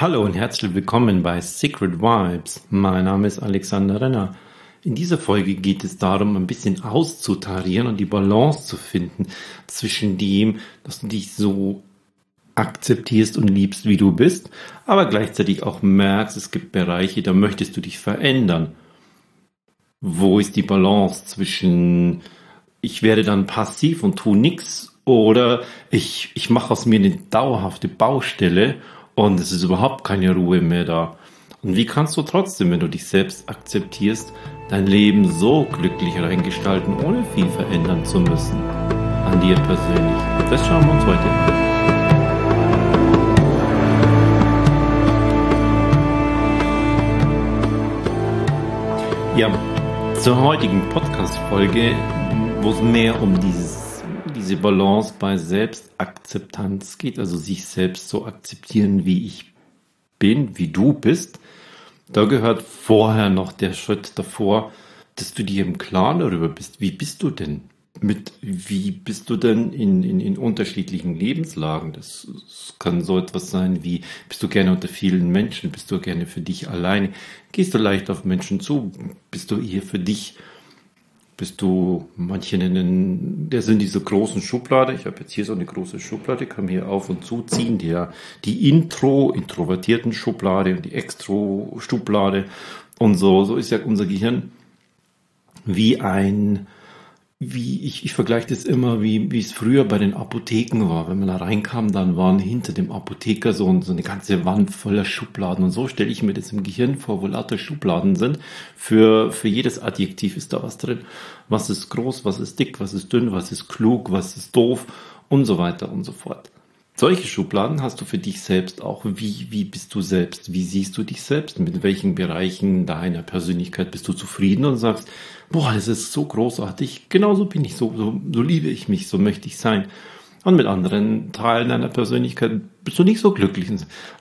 Hallo und herzlich willkommen bei Secret Vibes. Mein Name ist Alexander Renner. In dieser Folge geht es darum, ein bisschen auszutarieren und die Balance zu finden zwischen dem, dass du dich so akzeptierst und liebst, wie du bist, aber gleichzeitig auch merkst, es gibt Bereiche, da möchtest du dich verändern. Wo ist die Balance zwischen ich werde dann passiv und tu nichts oder ich, ich mache aus mir eine dauerhafte Baustelle und es ist überhaupt keine Ruhe mehr da. Und wie kannst du trotzdem, wenn du dich selbst akzeptierst, dein Leben so glücklich reingestalten, ohne viel verändern zu müssen? An dir persönlich. Das schauen wir uns heute an. Ja, zur heutigen Podcast-Folge, wo es mehr um dieses, diese Balance bei Selbstakzeptanz geht, also sich selbst so akzeptieren, wie ich bin, wie du bist. Da gehört vorher noch der Schritt davor, dass du dir im Klaren darüber bist, wie bist du denn? mit, wie bist du denn in, in, in unterschiedlichen Lebenslagen? Das, das kann so etwas sein wie, bist du gerne unter vielen Menschen? Bist du gerne für dich alleine? Gehst du leicht auf Menschen zu? Bist du hier für dich? Bist du, manche nennen, der sind diese großen Schublade. Ich habe jetzt hier so eine große Schublade, kann mir hier auf und zu ziehen. Die, die Intro, introvertierten Schublade und die Extro-Schublade. Und so, so ist ja unser Gehirn wie ein, wie ich, ich vergleiche das immer, wie, wie es früher bei den Apotheken war. Wenn man da reinkam, dann waren hinter dem Apotheker so, so eine ganze Wand voller Schubladen. Und so stelle ich mir das im Gehirn vor, wo lauter Schubladen sind. Für, für jedes Adjektiv ist da was drin. Was ist groß, was ist dick, was ist dünn, was ist klug, was ist doof und so weiter und so fort. Solche Schubladen hast du für dich selbst auch. Wie, wie bist du selbst? Wie siehst du dich selbst? Mit welchen Bereichen deiner Persönlichkeit bist du zufrieden und sagst, boah, das ist so großartig. Genauso bin ich, so, so, so liebe ich mich, so möchte ich sein. Und mit anderen Teilen deiner Persönlichkeit bist du nicht so glücklich.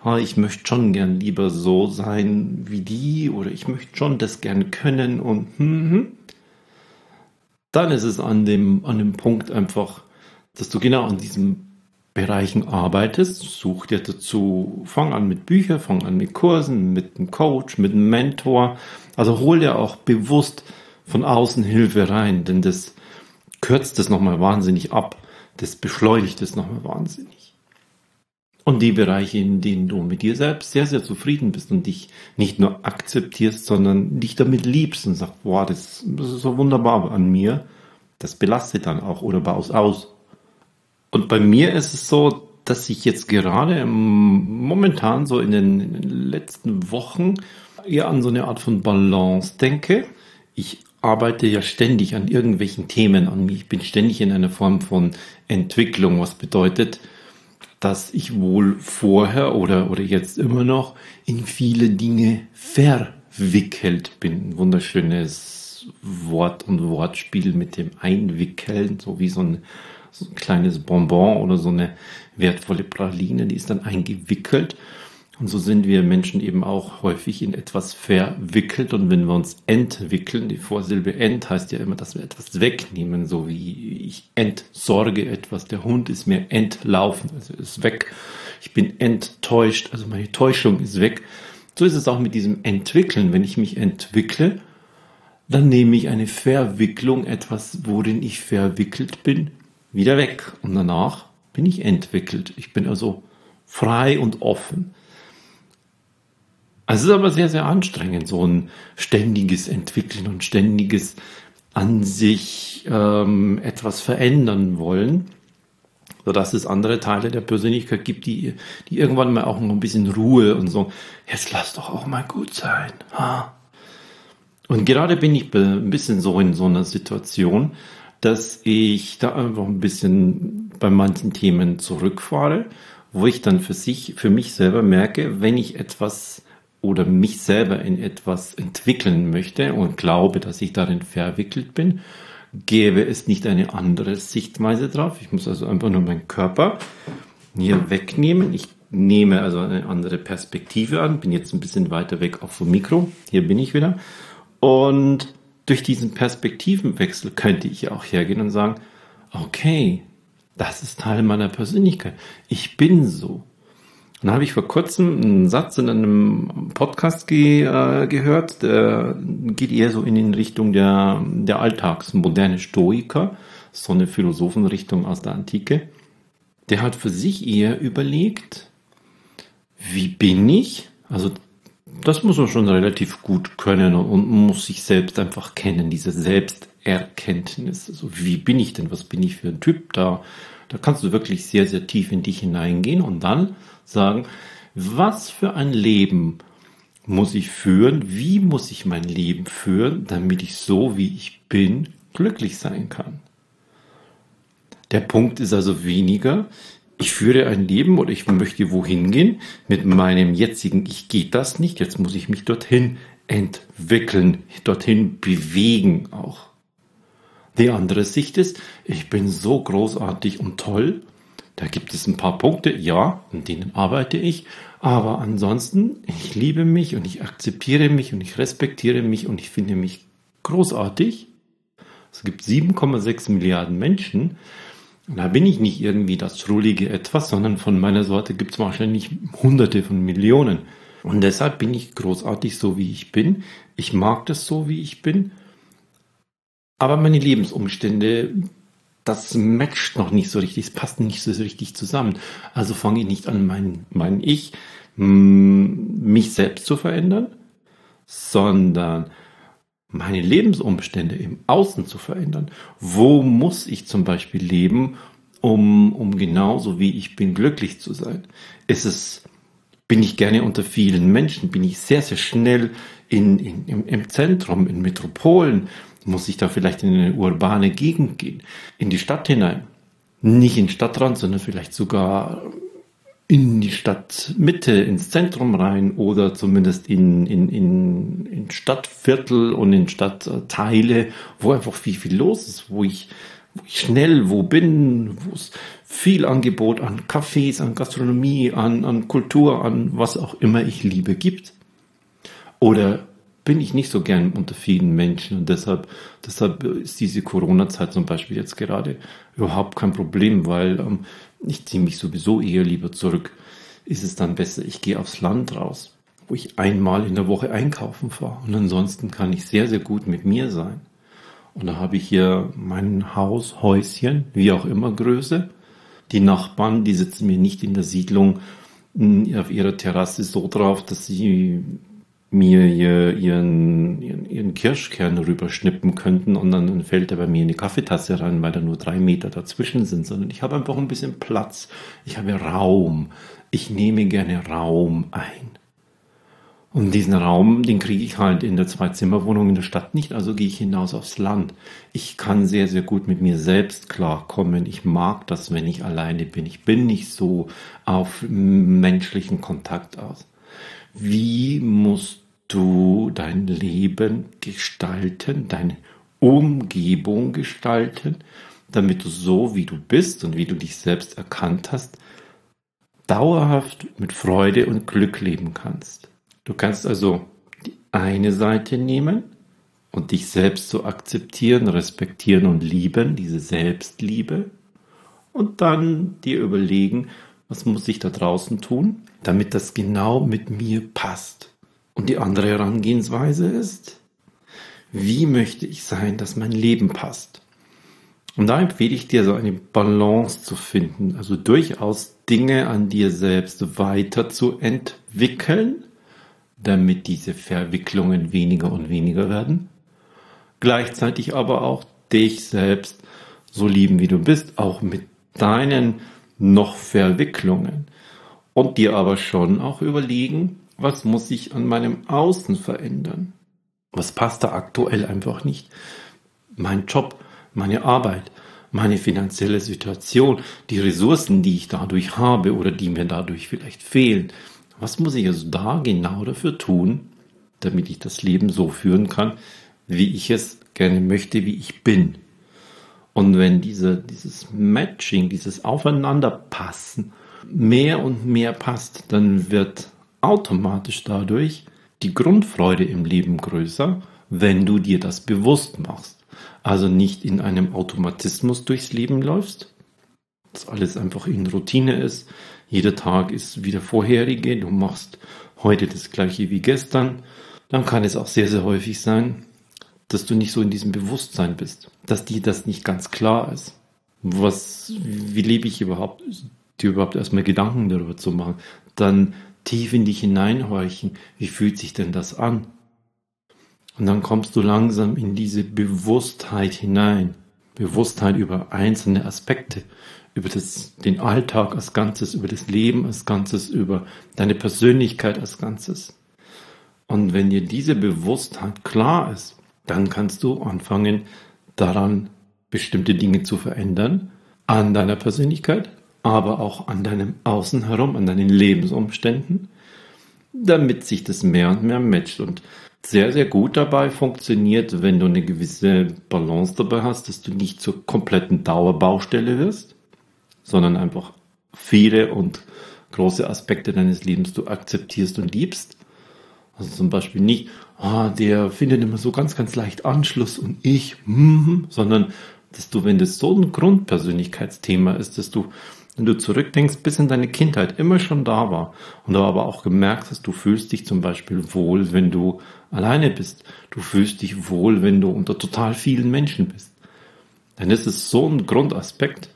Ah, ich möchte schon gern lieber so sein wie die oder ich möchte schon das gern können und hm, hm. dann ist es an dem, an dem Punkt einfach, dass du genau an diesem Bereichen arbeitest, such dir dazu, fang an mit Büchern, fang an mit Kursen, mit einem Coach, mit einem Mentor. Also hol dir auch bewusst von außen Hilfe rein, denn das kürzt es nochmal wahnsinnig ab. Das beschleunigt es nochmal wahnsinnig. Und die Bereiche, in denen du mit dir selbst sehr, sehr zufrieden bist und dich nicht nur akzeptierst, sondern dich damit liebst und sagst, das, das ist so wunderbar an mir, das belastet dann auch oder baust aus. Und bei mir ist es so, dass ich jetzt gerade momentan so in den, letzten Wochen eher an so eine Art von Balance denke. Ich arbeite ja ständig an irgendwelchen Themen an mir. Ich bin ständig in einer Form von Entwicklung, was bedeutet, dass ich wohl vorher oder, oder jetzt immer noch in viele Dinge verwickelt bin. Ein wunderschönes Wort und Wortspiel mit dem Einwickeln, so wie so ein so ein kleines Bonbon oder so eine wertvolle Praline, die ist dann eingewickelt. Und so sind wir Menschen eben auch häufig in etwas verwickelt. Und wenn wir uns entwickeln, die Vorsilbe ent heißt ja immer, dass wir etwas wegnehmen, so wie ich entsorge etwas. Der Hund ist mir entlaufen, also ist weg. Ich bin enttäuscht, also meine Täuschung ist weg. So ist es auch mit diesem Entwickeln. Wenn ich mich entwickle, dann nehme ich eine Verwicklung, etwas, worin ich verwickelt bin, wieder weg und danach bin ich entwickelt. Ich bin also frei und offen. Also es ist aber sehr, sehr anstrengend, so ein ständiges Entwickeln und ständiges an sich ähm, etwas verändern wollen, sodass es andere Teile der Persönlichkeit gibt, die, die irgendwann mal auch noch ein bisschen Ruhe und so, jetzt lass doch auch mal gut sein. Ha? Und gerade bin ich ein bisschen so in so einer Situation, dass ich da einfach ein bisschen bei manchen Themen zurückfahre, wo ich dann für sich, für mich selber merke, wenn ich etwas oder mich selber in etwas entwickeln möchte und glaube, dass ich darin verwickelt bin, gäbe es nicht eine andere Sichtweise drauf. Ich muss also einfach nur meinen Körper hier wegnehmen. Ich nehme also eine andere Perspektive an, bin jetzt ein bisschen weiter weg auf dem Mikro. Hier bin ich wieder. Und durch diesen Perspektivenwechsel könnte ich auch hergehen und sagen, okay, das ist Teil meiner Persönlichkeit. Ich bin so. Und da habe ich vor kurzem einen Satz in einem Podcast ge, äh, gehört, der geht eher so in die Richtung der, der Alltagsmoderne Stoiker, so eine Philosophenrichtung aus der Antike. Der hat für sich eher überlegt, wie bin ich? Also das muss man schon relativ gut können und muss sich selbst einfach kennen, diese Selbsterkenntnis. Also wie bin ich denn? Was bin ich für ein Typ? Da, da kannst du wirklich sehr, sehr tief in dich hineingehen und dann sagen, was für ein Leben muss ich führen? Wie muss ich mein Leben führen, damit ich so, wie ich bin, glücklich sein kann? Der Punkt ist also weniger, ich führe ein Leben oder ich möchte wohin gehen. Mit meinem jetzigen Ich geht das nicht. Jetzt muss ich mich dorthin entwickeln, dorthin bewegen auch. Die andere Sicht ist, ich bin so großartig und toll. Da gibt es ein paar Punkte, ja, an denen arbeite ich. Aber ansonsten, ich liebe mich und ich akzeptiere mich und ich respektiere mich und ich finde mich großartig. Es gibt 7,6 Milliarden Menschen da bin ich nicht irgendwie das schrullige Etwas, sondern von meiner Sorte gibt es wahrscheinlich hunderte von Millionen. Und deshalb bin ich großartig so, wie ich bin. Ich mag das so, wie ich bin. Aber meine Lebensumstände, das matcht noch nicht so richtig, es passt nicht so richtig zusammen. Also fange ich nicht an, mein, mein Ich, mich selbst zu verändern, sondern meine Lebensumstände im Außen zu verändern. Wo muss ich zum Beispiel leben, um, um genauso wie ich bin glücklich zu sein? Ist es, bin ich gerne unter vielen Menschen? Bin ich sehr, sehr schnell in, in, im, im Zentrum, in Metropolen? Muss ich da vielleicht in eine urbane Gegend gehen? In die Stadt hinein? Nicht in Stadtrand, sondern vielleicht sogar in die Stadtmitte, ins Zentrum rein oder zumindest in, in, in, in Stadtviertel und in Stadtteile, wo einfach viel, viel los ist, wo ich, wo ich schnell wo bin, wo es viel Angebot an Cafés, an Gastronomie, an, an Kultur, an was auch immer ich liebe gibt. Oder bin ich nicht so gern unter vielen Menschen und deshalb, deshalb ist diese Corona-Zeit zum Beispiel jetzt gerade überhaupt kein Problem, weil ähm, ich ziehe mich sowieso eher lieber zurück. Ist es dann besser, ich gehe aufs Land raus, wo ich einmal in der Woche einkaufen fahre und ansonsten kann ich sehr, sehr gut mit mir sein. Und da habe ich hier mein Haus, Häuschen, wie auch immer Größe. Die Nachbarn, die sitzen mir nicht in der Siedlung auf ihrer Terrasse so drauf, dass sie mir ihren, ihren, ihren Kirschkern rüberschnippen könnten und dann fällt er bei mir in die Kaffeetasse rein, weil da nur drei Meter dazwischen sind, sondern ich habe einfach ein bisschen Platz. Ich habe Raum. Ich nehme gerne Raum ein. Und diesen Raum, den kriege ich halt in der Zwei-Zimmer-Wohnung in der Stadt nicht, also gehe ich hinaus aufs Land. Ich kann sehr, sehr gut mit mir selbst klarkommen. Ich mag das, wenn ich alleine bin. Ich bin nicht so auf menschlichen Kontakt aus. Wie musst du dein Leben gestalten, deine Umgebung gestalten, damit du so, wie du bist und wie du dich selbst erkannt hast, dauerhaft mit Freude und Glück leben kannst. Du kannst also die eine Seite nehmen und dich selbst so akzeptieren, respektieren und lieben, diese Selbstliebe, und dann dir überlegen, was muss ich da draußen tun, damit das genau mit mir passt. Und die andere Herangehensweise ist, wie möchte ich sein, dass mein Leben passt. Und da empfehle ich dir so eine Balance zu finden, also durchaus Dinge an dir selbst weiterzuentwickeln, damit diese Verwicklungen weniger und weniger werden. Gleichzeitig aber auch dich selbst so lieben, wie du bist, auch mit deinen noch Verwicklungen und dir aber schon auch überlegen, was muss ich an meinem Außen verändern? Was passt da aktuell einfach nicht? Mein Job, meine Arbeit, meine finanzielle Situation, die Ressourcen, die ich dadurch habe oder die mir dadurch vielleicht fehlen. Was muss ich also da genau dafür tun, damit ich das Leben so führen kann, wie ich es gerne möchte, wie ich bin? Und wenn diese, dieses Matching, dieses Aufeinanderpassen mehr und mehr passt, dann wird automatisch dadurch die Grundfreude im Leben größer, wenn du dir das bewusst machst. Also nicht in einem Automatismus durchs Leben läufst, dass alles einfach in Routine ist. jeder Tag ist wie der vorherige, du machst heute das gleiche wie gestern, dann kann es auch sehr, sehr häufig sein, dass du nicht so in diesem Bewusstsein bist, dass dir das nicht ganz klar ist. Was, wie lebe ich überhaupt, dir überhaupt erstmal Gedanken darüber zu machen, dann tief in dich hineinhorchen, wie fühlt sich denn das an? Und dann kommst du langsam in diese Bewusstheit hinein. Bewusstheit über einzelne Aspekte, über das, den Alltag als Ganzes, über das Leben als Ganzes, über deine Persönlichkeit als Ganzes. Und wenn dir diese Bewusstheit klar ist, dann kannst du anfangen, daran bestimmte Dinge zu verändern, an deiner Persönlichkeit, aber auch an deinem Außen herum, an deinen Lebensumständen, damit sich das mehr und mehr matcht. Und sehr, sehr gut dabei funktioniert, wenn du eine gewisse Balance dabei hast, dass du nicht zur kompletten Dauerbaustelle wirst, sondern einfach viele und große Aspekte deines Lebens du akzeptierst und liebst. Also zum Beispiel nicht, ah, der findet immer so ganz, ganz leicht Anschluss und ich, mm, sondern dass du, wenn das so ein Grundpersönlichkeitsthema ist, dass du wenn du zurückdenkst, bis in deine Kindheit immer schon da war und du aber auch gemerkt hast, du fühlst dich zum Beispiel wohl, wenn du alleine bist. Du fühlst dich wohl, wenn du unter total vielen Menschen bist. Dann ist es so ein Grundaspekt,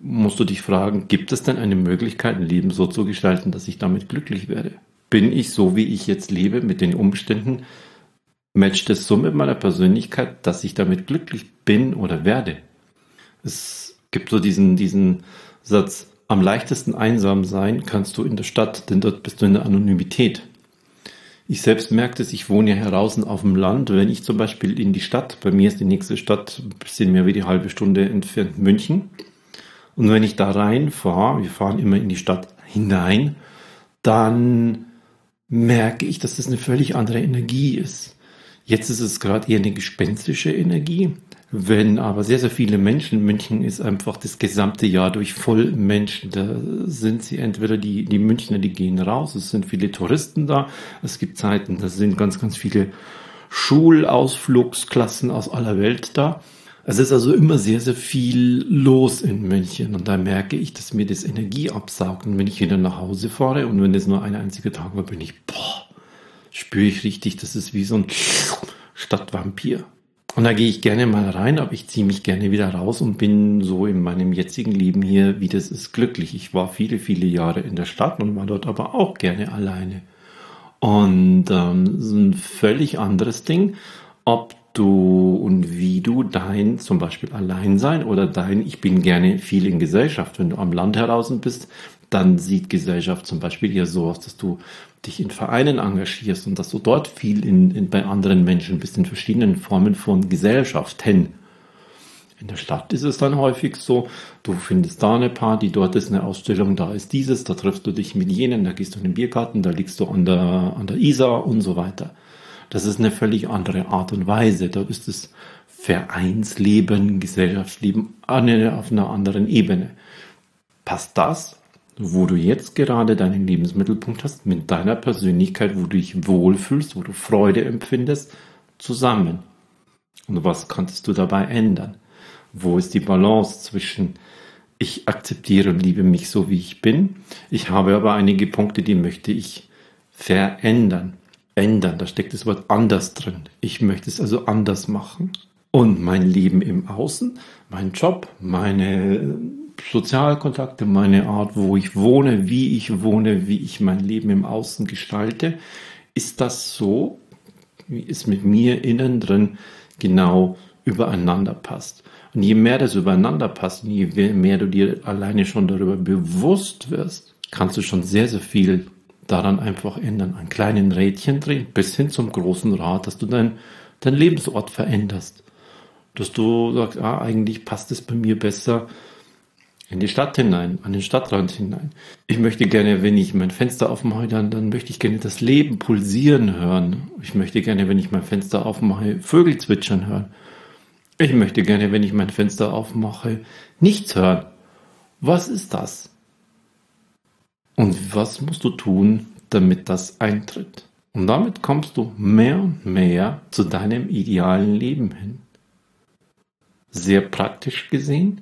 musst du dich fragen, gibt es denn eine Möglichkeit, ein Leben so zu gestalten, dass ich damit glücklich werde? Bin ich so, wie ich jetzt lebe, mit den Umständen, matcht es so mit meiner Persönlichkeit, dass ich damit glücklich bin oder werde? Es gibt so diesen, diesen Satz, am leichtesten einsam sein kannst du in der Stadt, denn dort bist du in der Anonymität. Ich selbst merkte es, ich wohne ja draußen auf dem Land. Wenn ich zum Beispiel in die Stadt, bei mir ist die nächste Stadt ein bisschen mehr wie die halbe Stunde entfernt München. Und wenn ich da reinfahre, wir fahren immer in die Stadt hinein, dann merke ich, dass das eine völlig andere Energie ist. Jetzt ist es gerade eher eine gespenstische Energie. Wenn aber sehr, sehr viele Menschen, München ist einfach das gesamte Jahr durch voll Menschen, da sind sie entweder die, die Münchner, die gehen raus, es sind viele Touristen da, es gibt Zeiten, da sind ganz, ganz viele Schulausflugsklassen aus aller Welt da. Es ist also immer sehr, sehr viel los in München und da merke ich, dass mir das Energie absaugt und wenn ich wieder nach Hause fahre und wenn das nur ein einziger Tag war, bin ich, boah, spüre ich richtig, das ist wie so ein Stadtvampir. Und da gehe ich gerne mal rein, aber ich ziehe mich gerne wieder raus und bin so in meinem jetzigen Leben hier, wie das ist, glücklich. Ich war viele, viele Jahre in der Stadt und war dort aber auch gerne alleine. Und ähm, ist ein völlig anderes Ding, ob du und wie du dein zum Beispiel Alleinsein oder dein Ich bin gerne viel in Gesellschaft, wenn du am Land heraus bist, dann sieht Gesellschaft zum Beispiel eher so aus, dass du dich in Vereinen engagierst und dass du dort viel in, in, bei anderen Menschen bist, in verschiedenen Formen von Gesellschaften. In der Stadt ist es dann häufig so, du findest da eine Party, dort ist eine Ausstellung, da ist dieses, da triffst du dich mit jenen, da gehst du in den Biergarten, da liegst du an der, an der Isar und so weiter. Das ist eine völlig andere Art und Weise. Dort ist das Vereinsleben, Gesellschaftsleben auf einer anderen Ebene. Passt das wo du jetzt gerade deinen Lebensmittelpunkt hast, mit deiner Persönlichkeit, wo du dich wohlfühlst, wo du Freude empfindest, zusammen. Und was kannst du dabei ändern? Wo ist die Balance zwischen ich akzeptiere und liebe mich so, wie ich bin. Ich habe aber einige Punkte, die möchte ich verändern. Ändern, da steckt das Wort anders drin. Ich möchte es also anders machen. Und mein Leben im Außen, mein Job, meine Sozialkontakte, meine Art, wo ich wohne, wie ich wohne, wie ich mein Leben im Außen gestalte, ist das so, wie es mit mir innen drin genau übereinander passt. Und je mehr das übereinander passt, je mehr du dir alleine schon darüber bewusst wirst, kannst du schon sehr, sehr viel daran einfach ändern. Ein kleinen Rädchen drehen bis hin zum großen Rad, dass du dein, dein Lebensort veränderst. Dass du sagst, ah, eigentlich passt es bei mir besser, in die Stadt hinein, an den Stadtrand hinein. Ich möchte gerne, wenn ich mein Fenster aufmache, dann, dann möchte ich gerne das Leben pulsieren hören. Ich möchte gerne, wenn ich mein Fenster aufmache, Vögel zwitschern hören. Ich möchte gerne, wenn ich mein Fenster aufmache, nichts hören. Was ist das? Und was musst du tun, damit das eintritt? Und damit kommst du mehr und mehr zu deinem idealen Leben hin. Sehr praktisch gesehen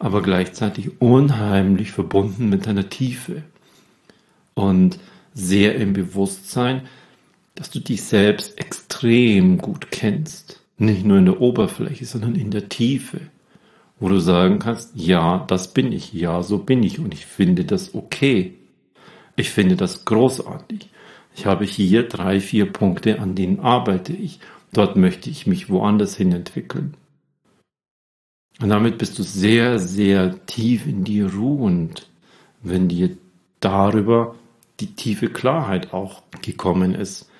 aber gleichzeitig unheimlich verbunden mit deiner Tiefe und sehr im Bewusstsein, dass du dich selbst extrem gut kennst. Nicht nur in der Oberfläche, sondern in der Tiefe. Wo du sagen kannst, ja, das bin ich, ja, so bin ich und ich finde das okay. Ich finde das großartig. Ich habe hier drei, vier Punkte, an denen arbeite ich. Dort möchte ich mich woanders hin entwickeln. Und damit bist du sehr, sehr tief in dir ruhend, wenn dir darüber die tiefe Klarheit auch gekommen ist.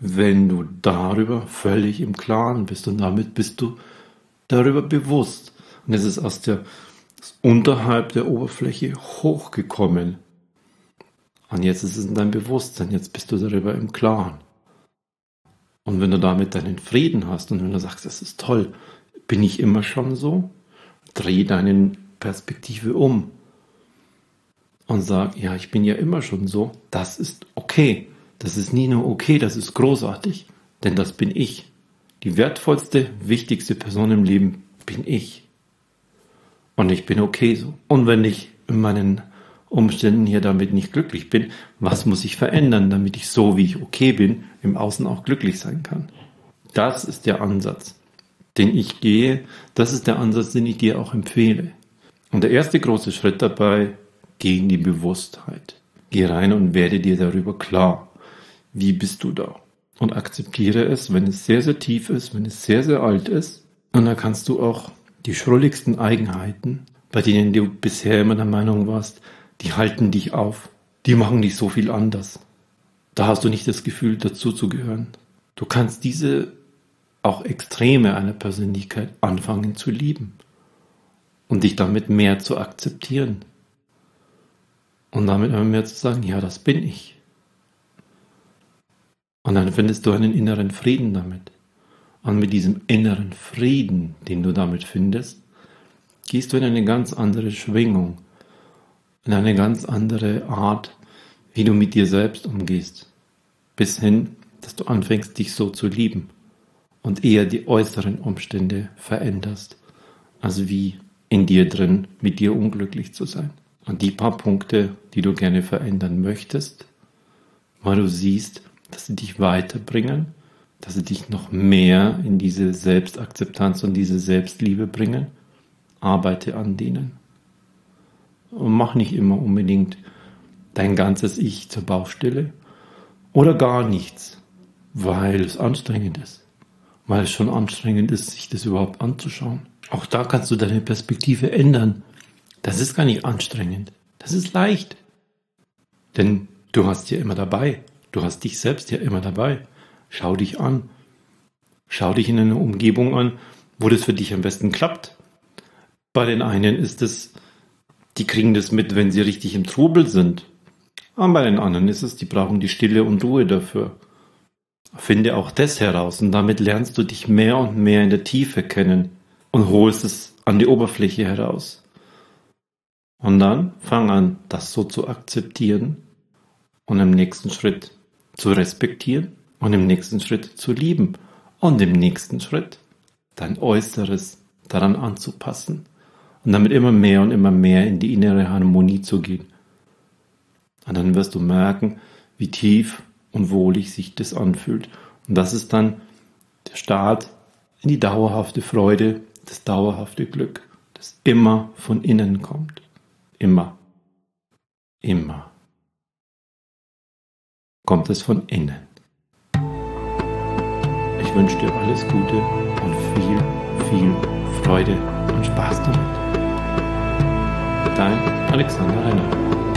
Wenn du darüber völlig im Klaren bist und damit bist du darüber bewusst. Und es ist aus der unterhalb der Oberfläche hochgekommen. Und jetzt ist es in deinem Bewusstsein, jetzt bist du darüber im Klaren. Und wenn du damit deinen Frieden hast und wenn du sagst, das ist toll, bin ich immer schon so? Dreh deine Perspektive um und sag, ja, ich bin ja immer schon so, das ist okay. Das ist nie nur okay, das ist großartig, denn das bin ich. Die wertvollste, wichtigste Person im Leben bin ich. Und ich bin okay so. Und wenn ich in meinen Umständen hier damit nicht glücklich bin, was muss ich verändern, damit ich so, wie ich okay bin, im Außen auch glücklich sein kann? Das ist der Ansatz, den ich gehe. Das ist der Ansatz, den ich dir auch empfehle. Und der erste große Schritt dabei, geh in die Bewusstheit. Geh rein und werde dir darüber klar. Wie bist du da? Und akzeptiere es, wenn es sehr, sehr tief ist, wenn es sehr, sehr alt ist. Und dann kannst du auch die schrulligsten Eigenheiten, bei denen du bisher immer der Meinung warst, die halten dich auf, die machen dich so viel anders. Da hast du nicht das Gefühl, dazu zu gehören. Du kannst diese auch Extreme einer Persönlichkeit anfangen zu lieben und dich damit mehr zu akzeptieren. Und damit immer mehr zu sagen, ja, das bin ich. Und dann findest du einen inneren Frieden damit. Und mit diesem inneren Frieden, den du damit findest, gehst du in eine ganz andere Schwingung, in eine ganz andere Art, wie du mit dir selbst umgehst, bis hin, dass du anfängst, dich so zu lieben und eher die äußeren Umstände veränderst, als wie in dir drin mit dir unglücklich zu sein. Und die paar Punkte, die du gerne verändern möchtest, weil du siehst, dass sie dich weiterbringen, dass sie dich noch mehr in diese Selbstakzeptanz und diese Selbstliebe bringen. Arbeite an denen. Und mach nicht immer unbedingt dein ganzes Ich zur Baustelle oder gar nichts, weil es anstrengend ist. Weil es schon anstrengend ist, sich das überhaupt anzuschauen. Auch da kannst du deine Perspektive ändern. Das ist gar nicht anstrengend. Das ist leicht. Denn du hast ja immer dabei. Du hast dich selbst ja immer dabei. Schau dich an. Schau dich in einer Umgebung an, wo das für dich am besten klappt. Bei den einen ist es, die kriegen das mit, wenn sie richtig im Trubel sind. Und bei den anderen ist es, die brauchen die Stille und Ruhe dafür. Finde auch das heraus und damit lernst du dich mehr und mehr in der Tiefe kennen und holst es an die Oberfläche heraus. Und dann fang an, das so zu akzeptieren und im nächsten Schritt zu respektieren und im nächsten Schritt zu lieben und im nächsten Schritt dein Äußeres daran anzupassen und damit immer mehr und immer mehr in die innere Harmonie zu gehen. Und dann wirst du merken, wie tief und wohlig sich das anfühlt. Und das ist dann der Start in die dauerhafte Freude, das dauerhafte Glück, das immer von innen kommt. Immer. Immer. Kommt es von innen. Ich wünsche dir alles Gute und viel, viel Freude und Spaß damit. Dein Alexander Renner.